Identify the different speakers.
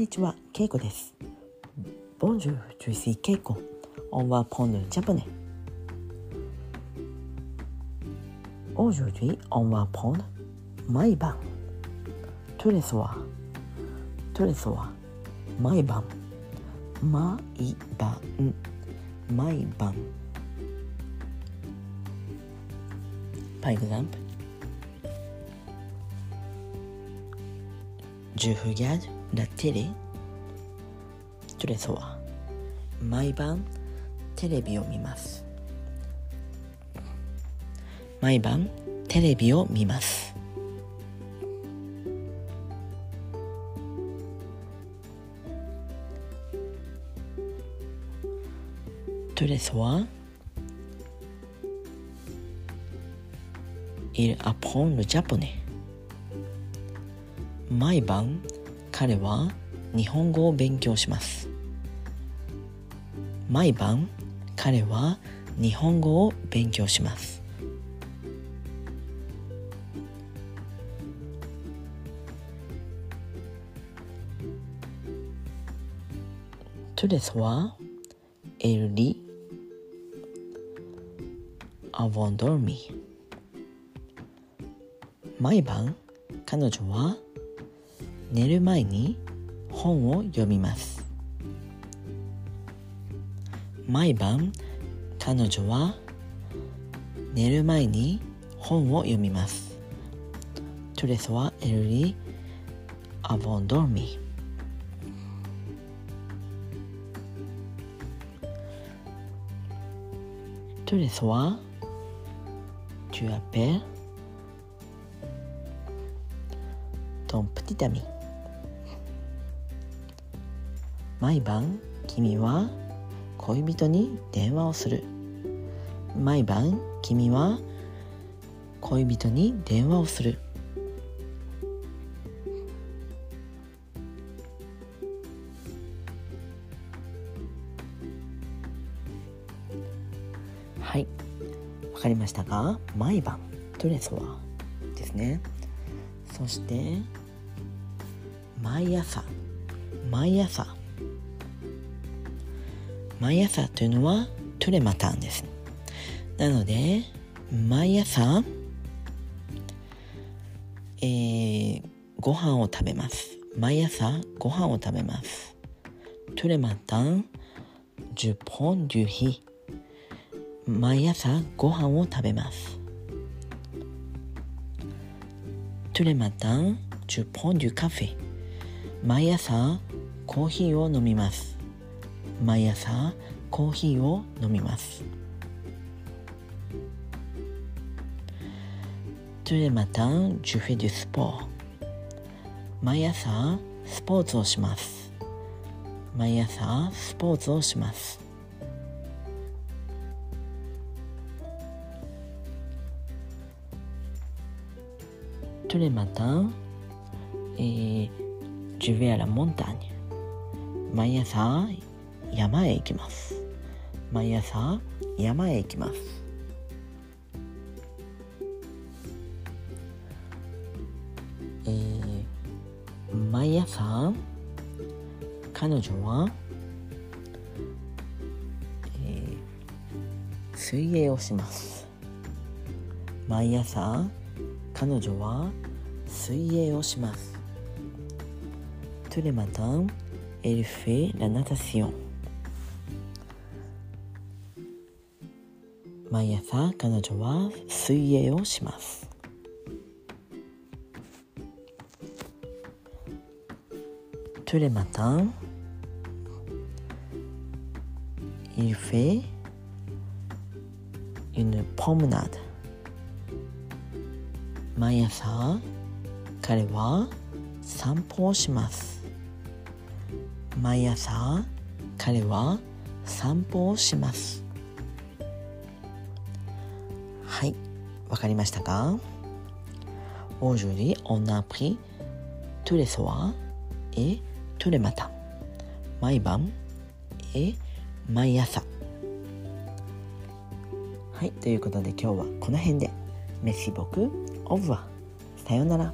Speaker 1: にちは、ケイコです。Bonjour, je suis Keiko. On va prendre le japonais. Aujourd'hui, on va prendre 毎晩。tous les soirs. tous les soirs. 毎晩。毎晩。毎晩。Par exemple, je regarde la télé tous les soirs. 毎晩テレビを見ます。毎晩テレビを見ます。tous les soirs, il apprend le japonais. 毎晩彼は日本語を勉強します。毎晩彼は日本語を勉強します。tous les soirs, il lit avant dormir. 毎晩彼女は寝る前に本を読みます。毎晩彼女は寝る前に本を読みます。トレソはエルリアボンドルミ Tous les soirs, tu appelles. 毎晩君は恋人に電話をする。毎晩君は恋人に電話をする。はい。わかりましたか？毎晩。トレスはですね。そして毎朝。毎朝。毎朝というのはトゥレマタンですなので毎朝えー、ご飯を食べます。毎朝ご飯を食べます。トゥレマタン10ポン10日毎朝ご飯を食べます。トゥレマタン10ポン10カフェ。毎朝コーヒーを飲みます。毎朝コーヒーを飲みます。トゥレマタンジュフェデュスポー毎朝スポーツをします。毎朝スポーツをします。トゥレマタン、えー、ジュヴェアラ・モンターニュ。毎朝山へ行きます。毎朝山へ行きます。えー、毎朝彼女は、えー、水泳をします。毎朝彼女は水泳をします。tous les matins elle fait la natation 毎朝彼女は水泳をします。tous les matins il fait une promenade 毎朝彼は散歩をします。毎朝彼は散歩をします。はいわかりましたか Aujourd'hui on a appris tous les soirs et tous les matins 毎晩 et 毎朝はいということで今日はこの辺でメッシボクオブはさようなら